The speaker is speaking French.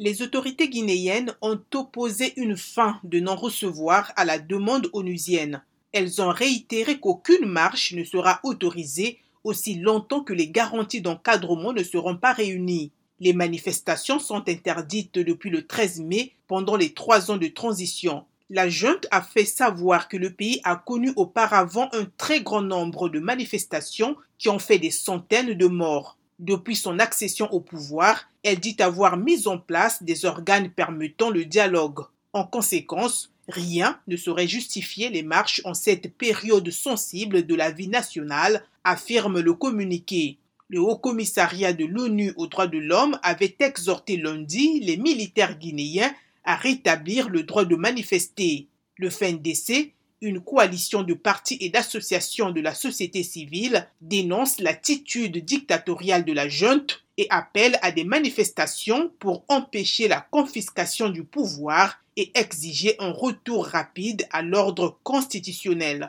Les autorités guinéennes ont opposé une fin de non-recevoir à la demande onusienne. Elles ont réitéré qu'aucune marche ne sera autorisée aussi longtemps que les garanties d'encadrement ne seront pas réunies. Les manifestations sont interdites depuis le 13 mai pendant les trois ans de transition. La junte a fait savoir que le pays a connu auparavant un très grand nombre de manifestations qui ont fait des centaines de morts. Depuis son accession au pouvoir, elle dit avoir mis en place des organes permettant le dialogue. En conséquence, rien ne saurait justifier les marches en cette période sensible de la vie nationale, affirme le communiqué. Le Haut Commissariat de l'ONU aux droits de l'homme avait exhorté lundi les militaires guinéens à rétablir le droit de manifester. Le FNDC une coalition de partis et d'associations de la société civile dénonce l'attitude dictatoriale de la junte et appelle à des manifestations pour empêcher la confiscation du pouvoir et exiger un retour rapide à l'ordre constitutionnel.